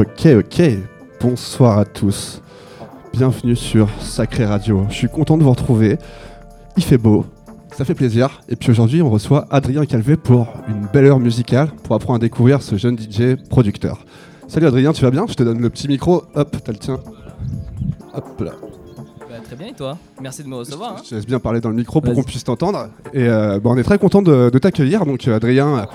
Ok, ok. Bonsoir à tous. Bienvenue sur Sacré Radio. Je suis content de vous retrouver. Il fait beau, ça fait plaisir. Et puis aujourd'hui, on reçoit Adrien Calvé pour une belle heure musicale pour apprendre à découvrir ce jeune DJ producteur. Salut Adrien, tu vas bien? Je te donne le petit micro. Hop, t'as le tien. Hop là. Bah, très bien et toi? Merci de me recevoir. hein. Je te laisse bien parler dans le micro pour qu'on puisse t'entendre. Et euh, bah, on est très content de, de t'accueillir. Donc euh, Adrien,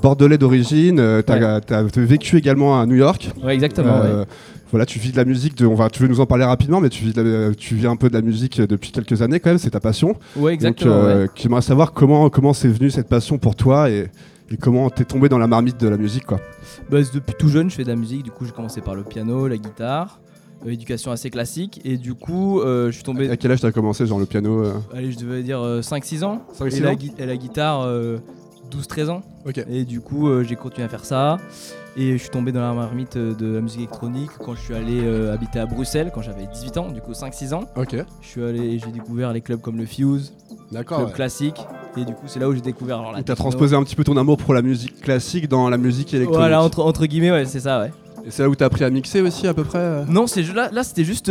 bordelais d'origine, euh, t'as t'as vécu également à New York. Ouais, exactement. Euh, ouais. Voilà, tu vis de la musique. De, on va, tu veux nous en parler rapidement, mais tu vis, de la- tu vis un peu de la musique depuis quelques années quand même. C'est ta passion. Ouais, exactement. Donc, euh, ouais. j'aimerais savoir comment comment c'est venu cette passion pour toi et, et comment t'es tombé dans la marmite de la musique, quoi. Bah, depuis tout jeune, je fais de la musique. Du coup, j'ai commencé par le piano, la guitare, euh, éducation assez classique. Et du coup, euh, je suis tombé. À quel âge t'as commencé, genre le piano euh Allez, je devais dire euh, 5-6 ans. 5-6 et, la ans et la guitare, euh, 12-13 ans. Et du coup, euh, j'ai continué à faire ça. Et je suis tombé dans la marmite euh, de la musique électronique quand je suis allé euh, habiter à Bruxelles, quand j'avais 18 ans, du coup 5-6 ans. Je suis allé et j'ai découvert les clubs comme le Fuse, D'accord. club ouais. classique. Et du coup, c'est là où j'ai découvert alors, la transposé un petit peu ton amour pour la musique classique dans la musique électronique. Voilà, entre, entre guillemets, ouais, c'est ça, ouais. Et c'est là où t'as appris à mixer aussi à peu près. Non, c'est là, là c'était juste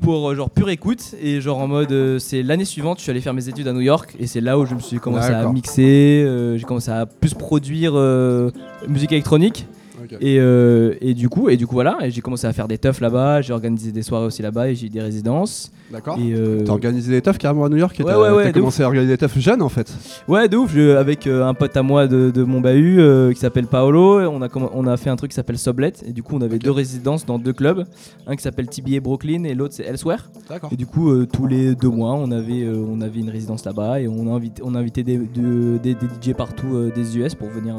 pour euh, genre pure écoute et genre en mode euh, c'est l'année suivante je suis allé faire mes études à New York et c'est là où je me suis commencé à D'accord. mixer, euh, j'ai commencé à plus produire euh, musique électronique Ok. et, euh, et du coup et du coup voilà et j'ai commencé à faire des teufs là-bas, j'ai organisé des soirées aussi là-bas et j'ai eu des résidences D'accord. et euh, T'as organisé des teufs carrément à New York et Ouais, t'as ouais, ouais, t'as commencé à organiser des teufs jeune en fait. ouais de ouf je- avec euh, un pote à moi de, de mon bahut euh, qui s'appelle Paolo on a comm- on a fait un truc qui s'appelle Sublet et du coup on avait deux résidences dans deux clubs un qui s'appelle TBA Brooklyn et l'autre c'est Elsewhere D'accord. Et du coup, tous les deux mois, on avait, on avait une résidence là-bas et on a invité, on a invité des, de- des, des DJ partout des US pour venir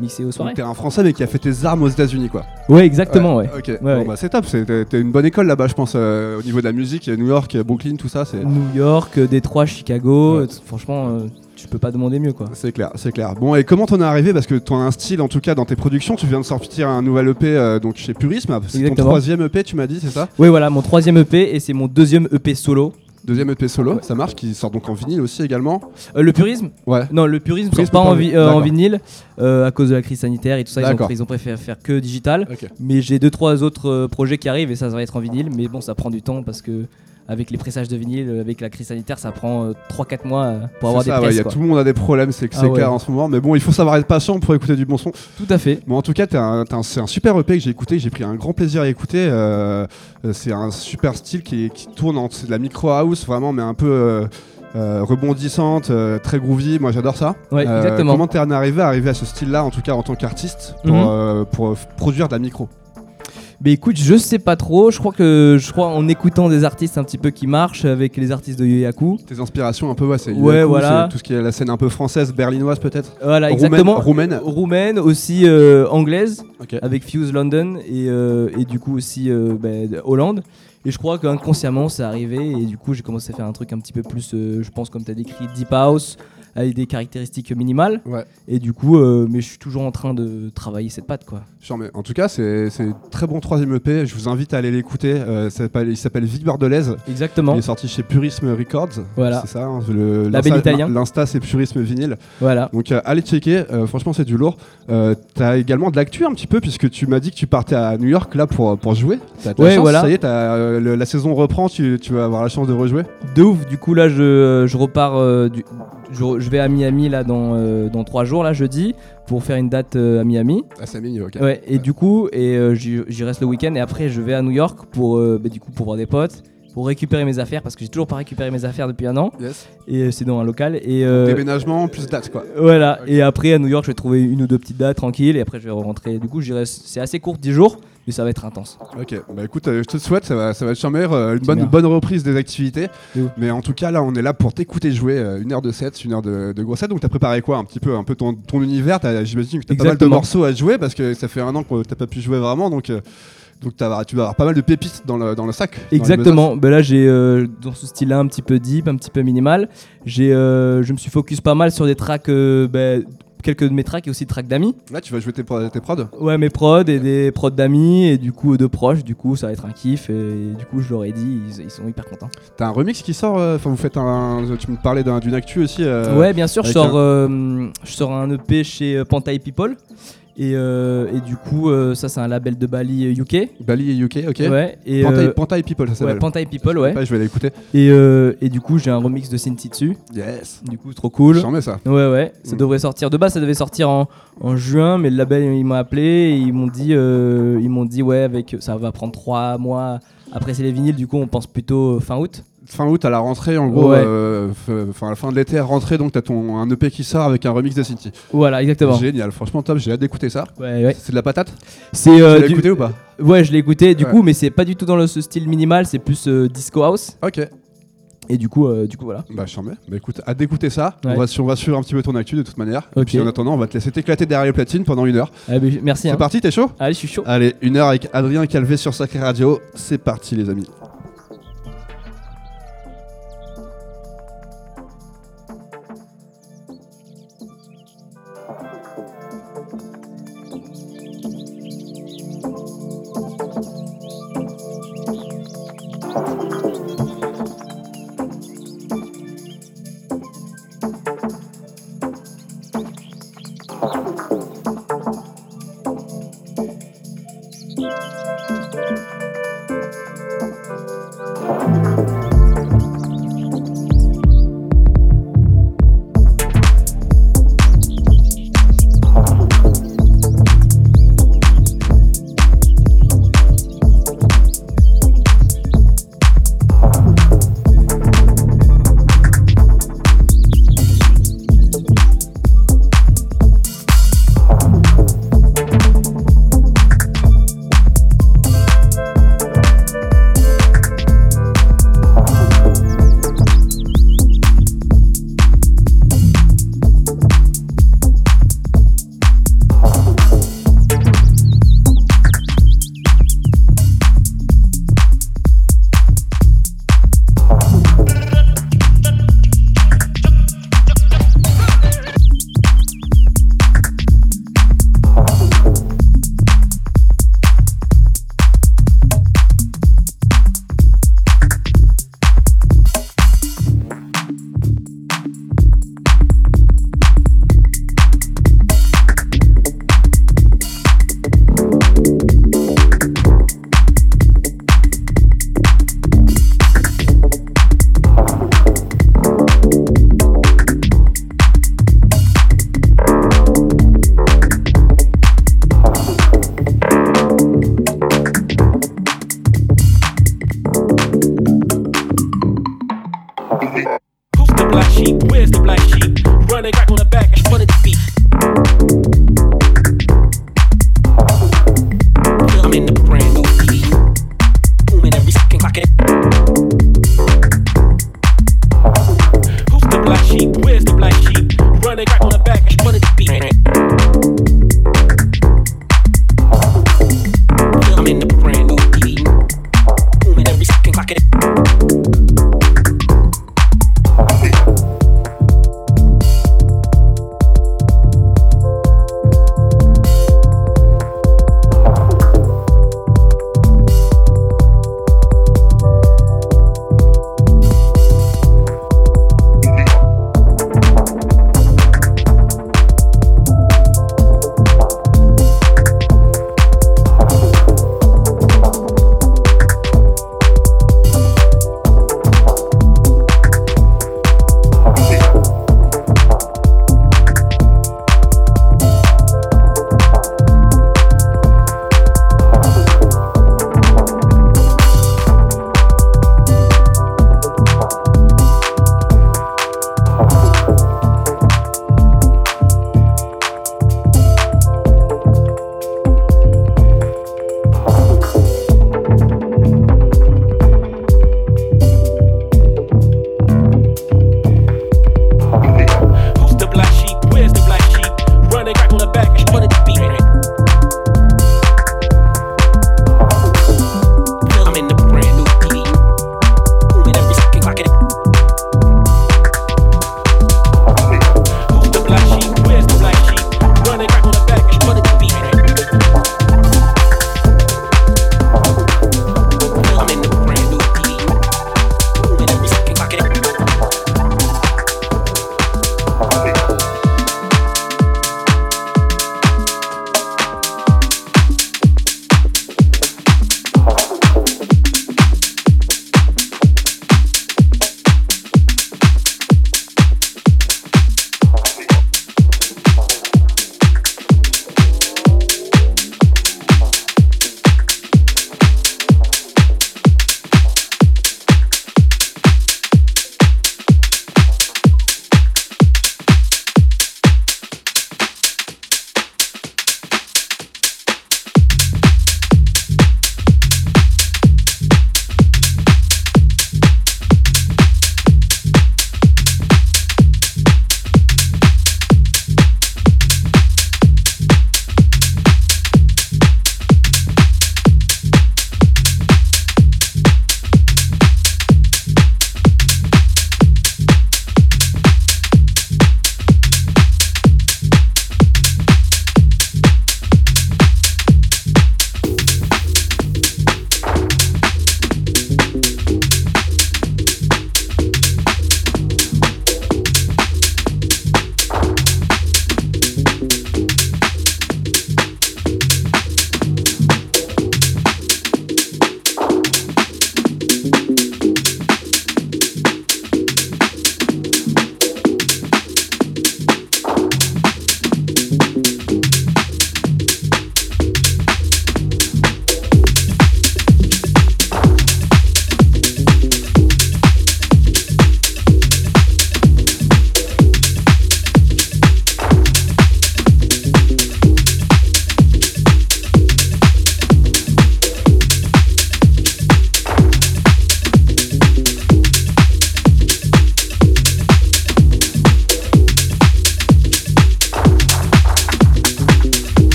mixer aux soirées. Donc t'es un Français mais qui a fait tes armes aux États-Unis quoi. Ouais, exactement, ouais. Ok. Bon bah c'est top. c'est- T'es t'es une bonne école là-bas je pense au niveau de la musique. New York, Brooklyn, tout ça c'est. New York, Détroit, Chicago, Ouais. euh, franchement, euh, tu peux pas demander mieux quoi. C'est clair, c'est clair. Bon, et comment t'en es arrivé? Parce que t'as un style, en tout cas, dans tes productions. Tu viens de sortir un nouvel EP euh, donc chez Purisme. C'est ton troisième EP, tu m'as dit, c'est ça? Ouais, voilà, mon troisième EP et c'est mon deuxième EP solo. Deuxième EP solo, Ouais. ça marche, qui sort donc en vinyle aussi également. Euh, le purisme? Ouais. Non, le purisme sort pas en, vi- euh, vinyle euh, à cause de la crise sanitaire et tout ça. Ils ont, D'accord. ils ont préféré faire que digital. Mais j'ai deux trois autres projets qui arrivent et ça, ça va être en vinyle. Mais bon, ça prend du temps parce que avec les pressages de vinyle, euh, avec la crise sanitaire, ça prend 3-4 mois euh, pour avoir des ça, ouais, presses. y a quoi. tout le monde a des problèmes, c'est Ah ouais. clair en ce moment. Mais bon, il faut savoir être patient pour écouter du bon son. Tout à fait. Bon, en tout cas, un- un- c'est un super EP que j'ai écouté, j'ai pris un grand plaisir à écouter. euh, euh, c'est un super style qui, qui tourne c'est de la micro house vraiment, mais un peu euh, euh, rebondissante, euh, très groovy. Moi, j'adore ça. Ouais, Euh, exactement. Comment t'es arrivé à arriver à ce style-là, en tout cas en tant qu'artiste, pour, Mhm. euh, pour euh, produire de la micro? Mais écoute, je sais pas trop. Je crois que je crois en écoutant des artistes un petit peu qui marchent avec les artistes de Yoyaku. Tes inspirations un peu, ouais, c'est Ouais, voilà. c'est tout ce qui est la scène un peu française, berlinoise peut-être. Voilà, exactement. roumaine. Roumaine, aussi euh, anglaise avec Fuse London et, euh, et du coup aussi euh, bah, de- Hollande. Et je crois qu'inconsciemment c'est arrivé et du coup j'ai commencé à faire un truc un petit peu plus, euh, je pense comme tu as décrit, deep house avec des caractéristiques minimales. Ouais. Et du coup, euh, mais je suis toujours en train de travailler cette patte quoi. Mais en tout cas, c'est c'est très bon troisième EP. Je vous invite à aller l'écouter. Euh, il s'appelle Vic Bordelaise. Exactement. Il est sorti chez Purisme Records. Voilà. C'est ça. hein, le- Label l'insta- italien. L'insta, c'est Purisme Vinyle. Voilà. Donc, euh, allez checker. Franchement, c'est du lourd. T'as également de l'actu un petit peu, puisque tu m'as dit que tu partais à New York là pour, pour jouer. La Ouais, chance, voilà. Ça y est, le- la saison reprend. Tu, tu vas avoir la chance de rejouer. De ouf, du coup là je, je repars, du- je, je vais à Miami là dans, euh, dans 3 jours là jeudi pour faire une date euh, à Miami. Ah, c'est mignon, ok. Ouais, et du coup, et euh, j'y reste le week-end et après je vais à New York pour, bah, du coup, pour voir des potes, pour récupérer mes affaires parce que j'ai toujours pas récupéré mes affaires depuis un an Yes. et c'est dans un local et euh, Déménagement plus date, quoi. voilà. Et après à New York, je vais trouver une ou deux petites dates tranquilles et après je vais rentrer. Du coup, reste. C'est assez court, 10 jours, mais ça va être intense. Ok, bah écoute, euh, je te souhaite, ça va, ça va être euh, une bonne, bien. bonne reprise des activités. Mais en tout cas, là, on est là pour t'écouter jouer euh, une heure de set, une heure de, de gros set. Donc, t'as préparé quoi Un petit peu, un peu ton, ton univers? J'imagine que t'as pas mal de morceaux à jouer parce que ça fait un an que t'as pas pu jouer vraiment. Donc, donc tu vas avoir pas mal de pépites dans le, dans le sac. dans Exactement. Ben là, j'ai euh, dans ce style-là un petit peu deep, un petit peu minimal. J'ai, euh, je me suis focus pas mal sur des tracks euh, ben, quelques de mes tracks et aussi tracks d'amis. Là, tu vas jouer tes, pro- tes prods Ouais, mes prods et des prods d'amis et du coup de proches. Du coup, ça va être un kiff et, du coup, je leur ai dit, ils, ils sont hyper contents. T'as un remix qui sort euh, Enfin, vous faites un. Tu me parlais d'un- d'une actu aussi euh, ouais, bien sûr, je sors, euh, je sors un EP chez euh, Pantai People. Et, euh, et du coup, euh, ça, c'est un label de Bali UK. Bali et UK, ok. Ouais, et, Pantai, euh, Pantai People, ça ouais, s'appelle. Pantai People, ouais. je vais l'écouter. Et, euh, et du coup, j'ai un remix de Cinti dessus. Yes. Du coup, trop cool. J'en mets ça. Ouais, ouais, ça Mm. devrait sortir. De base, ça devait sortir en, en juin, mais le label, ils m'ont appelé et ils m'ont dit, ils m'ont dit, ouais, avec, ça va prendre trois mois. Après, c'est les vinyles, du coup, on pense plutôt fin août. Fin août à la rentrée, en gros, Ouais. euh, enfin à la fin de l'été, rentrée, donc t'as ton un EP qui sort avec un remix de City. Voilà, exactement. Génial, franchement top, j'ai hâte d'écouter ça. Ouais, ouais. C'est de la patate C'est euh, Tu l'as du- écouté ou pas Ouais, je l'ai écouté, du coup, mais c'est pas du tout dans le, ce style minimal, c'est plus euh, disco house. Ok, Et du coup, euh, du coup, voilà. bah je t'en mets. Bah écoute, hâte d'écouter ça. Ouais. On, va, on va suivre un petit peu ton actu de toute manière. Et puis en attendant, on va te laisser t'éclater derrière les platines pendant une heure. Ah, bah, merci. C'est Hein. parti, t'es chaud? Allez, je suis chaud. Allez, une heure avec Adrien Calvé sur Sacré Radio. C'est parti les amis.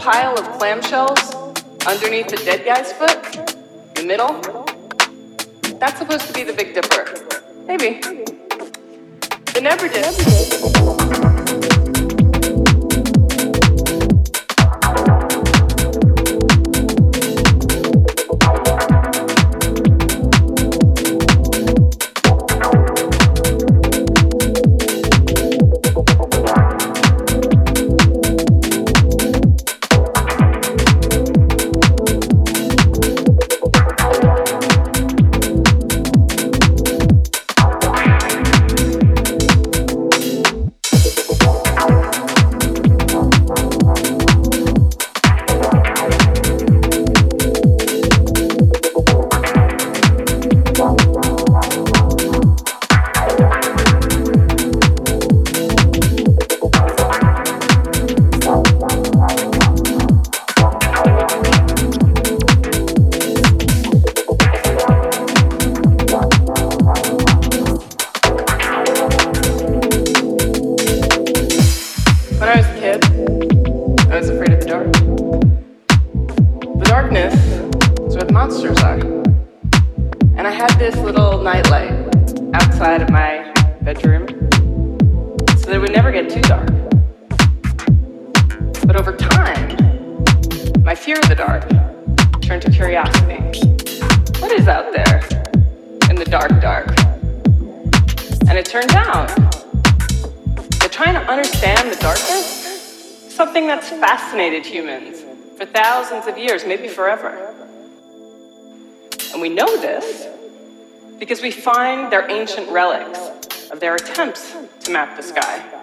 pile of clamshells underneath the dead guy's foot? forever. And we know this because we find their ancient relics of their attempts to map the sky.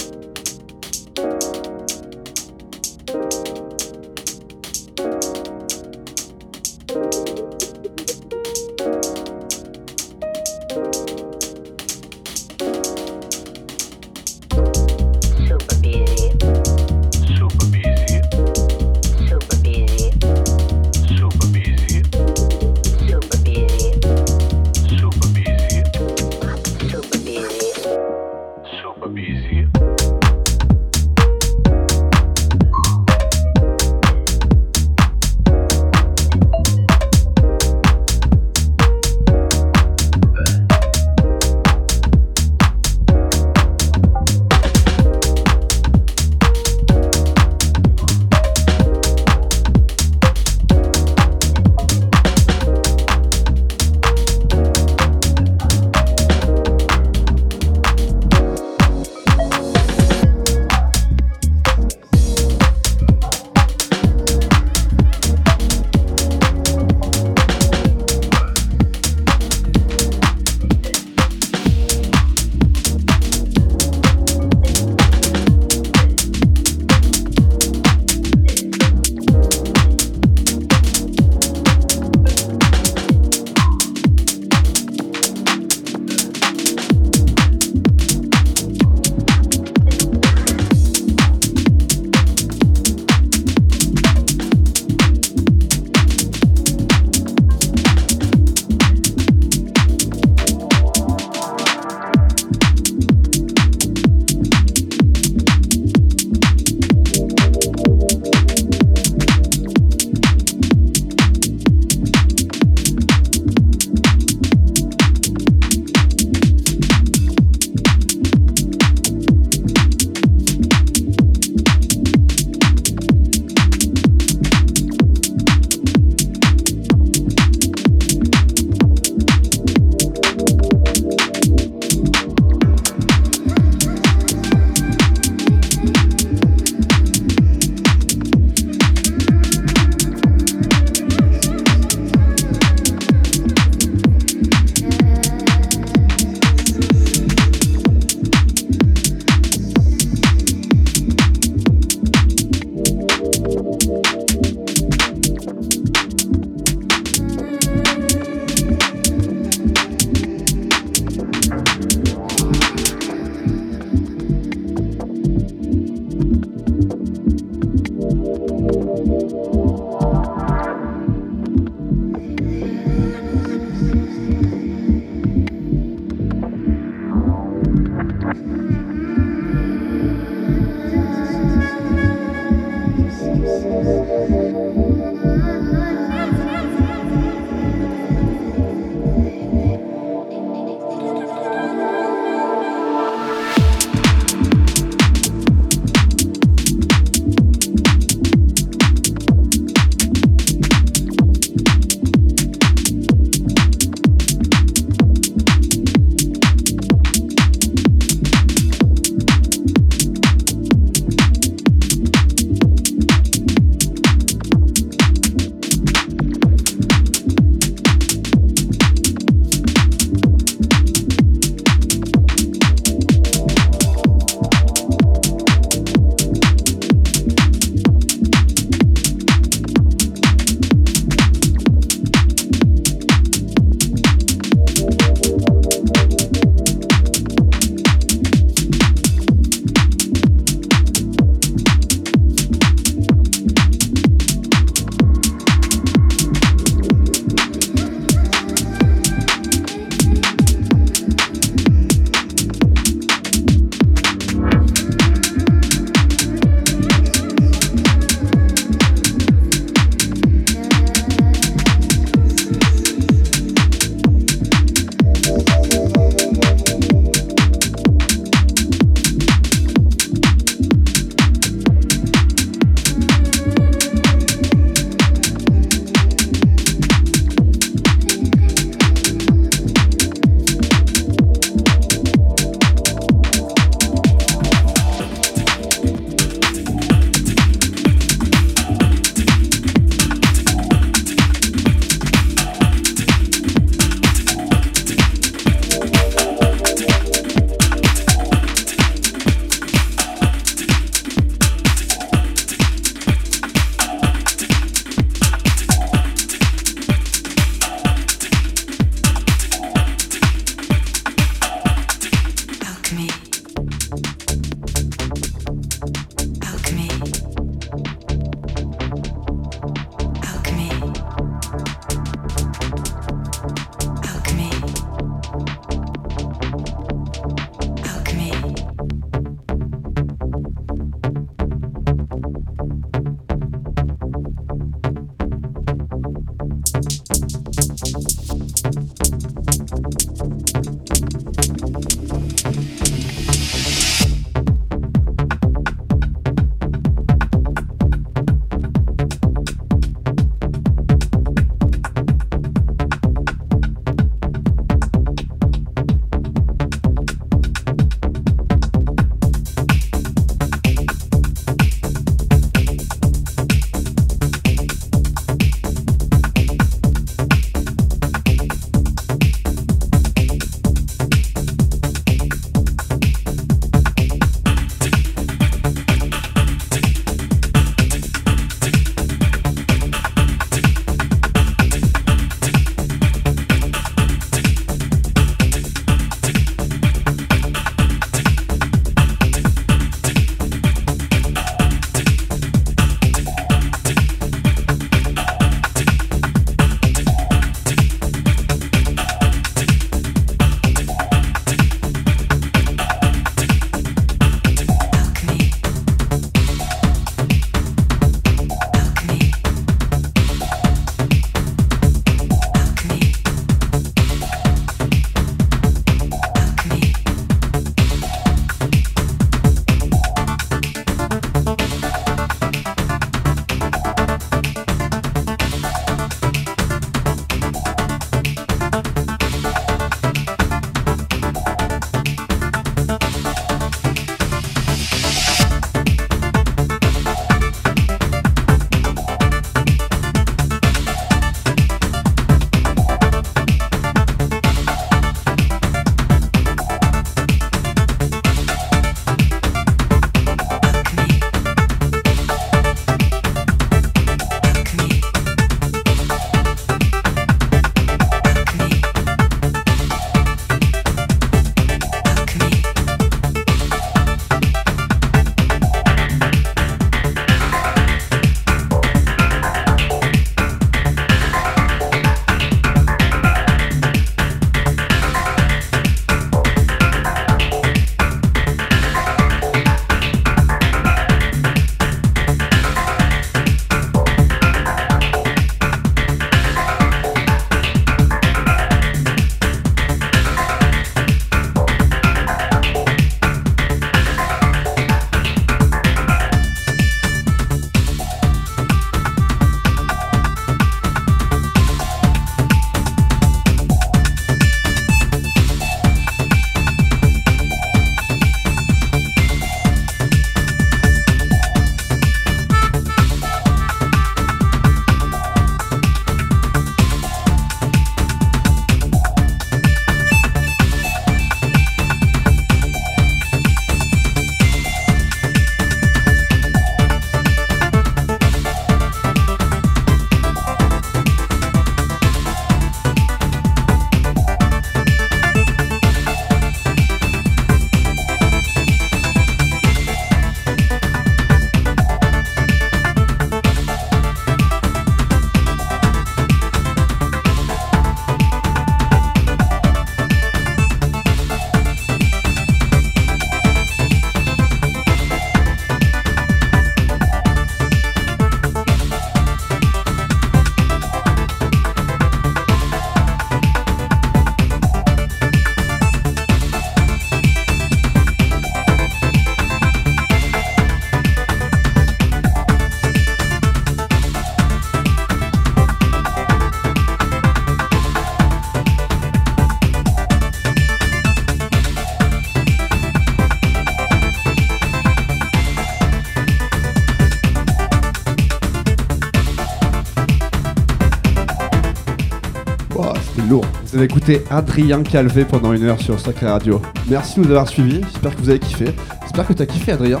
Avez écouté Adrien Calvé pendant une heure sur Sacré Radio. Merci de nous avoir suivis. J'espère que vous avez kiffé. J'espère que tu as kiffé, Adrien.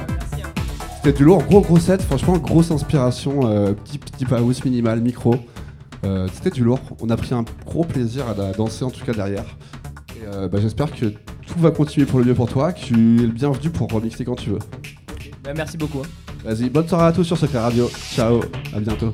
C'était du lourd, gros gros set. Franchement, grosse inspiration. euh, petit petit house minimal, micro. Euh, C'était du lourd. On a pris un gros plaisir à, danser en tout cas derrière. Et, euh, bah, J'espère que tout va continuer pour le mieux pour toi. Que tu es le bienvenu pour remixer quand tu veux. Bah, merci beaucoup. hein. Vas-y, bonne soirée à tous sur Sacré Radio. Ciao, à bientôt.